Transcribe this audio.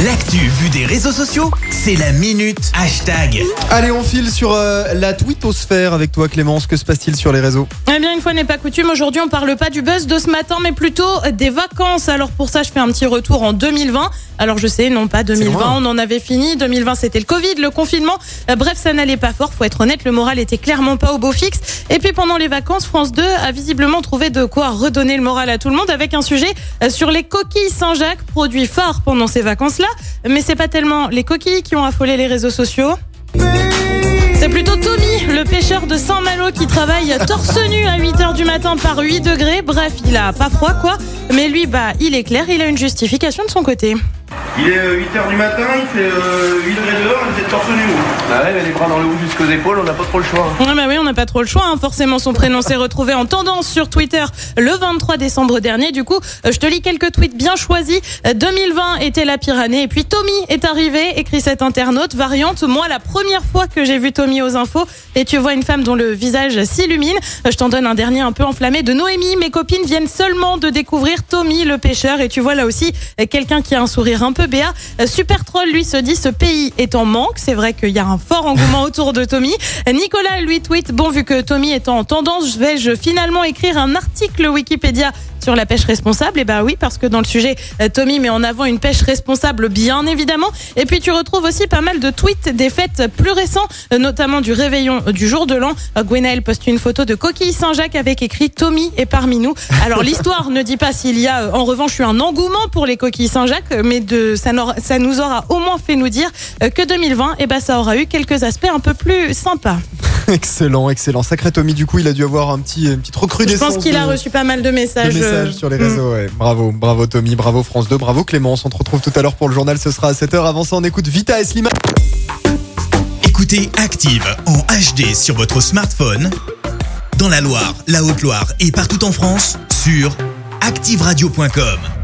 L'actu vue des réseaux sociaux, c'est la minute hashtag. Allez, on file sur euh, la twittosphère avec toi Clémence. Que se passe-t-il sur les réseaux? Eh bien, une fois n'est pas coutume, aujourd'hui on parle pas du buzz de ce matin, mais plutôt des vacances. Alors pour ça, je fais un petit retour en 2020. Alors je sais, non pas 2020, loin. on en avait fini. 2020, c'était le Covid, le confinement. Euh, Bref, ça n'allait pas fort, faut être honnête, le moral était clairement pas au beau fixe. Et puis pendant les vacances, France 2 a visiblement trouvé de quoi redonner le moral à tout le monde avec un sujet euh, sur les coquilles Saint-Jacques, produit phare pendant ces vacances-là. Mais c'est pas tellement les coquilles qui ont affolé les réseaux sociaux. C'est plutôt Tommy, le pêcheur de Saint-Malo qui travaille torse nu à 8h du matin par 8 degrés. Bref, il a pas froid quoi. Mais lui, bah, il est clair, il a une justification de son côté. Il est 8h du matin, il fait euh, 8 degrés dehors, il fait torse nu. Bah ouais, mais les bras dans le haut jusqu'aux épaules, on n'a pas trop le choix. Ah bah oui, on n'a pas trop le choix. hein. Forcément, son prénom s'est retrouvé en tendance sur Twitter le 23 décembre dernier. Du coup, euh, je te lis quelques tweets bien choisis. Euh, 2020 était la pire année. Et puis Tommy est arrivé, écrit cet internaute. Variante, moi, la première fois que j'ai vu Tommy aux infos, et tu vois une femme dont le visage s'illumine. Euh, Je t'en donne un dernier un peu enflammé de Noémie. Mes copines viennent seulement de découvrir Tommy, le pêcheur. Et tu vois là aussi euh, quelqu'un qui a un sourire un peu Euh, Super Troll, lui, se dit ce pays est en manque. C'est vrai qu'il y a un fort engouement autour de Tommy. Euh, Nicolas, lui, tweet Bon, vu que Tommy est en tendance, vais-je finalement écrire un article Wikipédia sur la pêche responsable Et ben oui, parce que dans le sujet, euh, Tommy met en avant une pêche responsable, bien évidemment. Et puis tu retrouves aussi pas mal de tweets des fêtes plus récents, euh, notamment du réveillon du jour de l'an. Euh, Gwenaël poste une photo de coquille Saint-Jacques avec écrit Tommy est parmi nous. Alors l'histoire ne dit pas s'il y a en revanche eu un engouement pour les coquilles Saint-Jacques, mais de ça, ça nous aura au moins fait nous dire que 2020, et ben ça aura eu quelques aspects un peu plus sympas. Excellent, excellent. Sacré Tommy, du coup, il a dû avoir un petit, une petite Je pense qu'il a reçu pas mal de de messages. euh, sur les mm. réseaux. ouais. Bravo, bravo Tommy, bravo France 2, bravo Clémence. On te retrouve tout à l'heure pour le journal. Ce sera à 7h. Avant ça, on écoute Vita et Slimane. Écoutez Active en HD sur votre smartphone, dans la Loire, la Haute-Loire et partout en France, sur activeradio.com.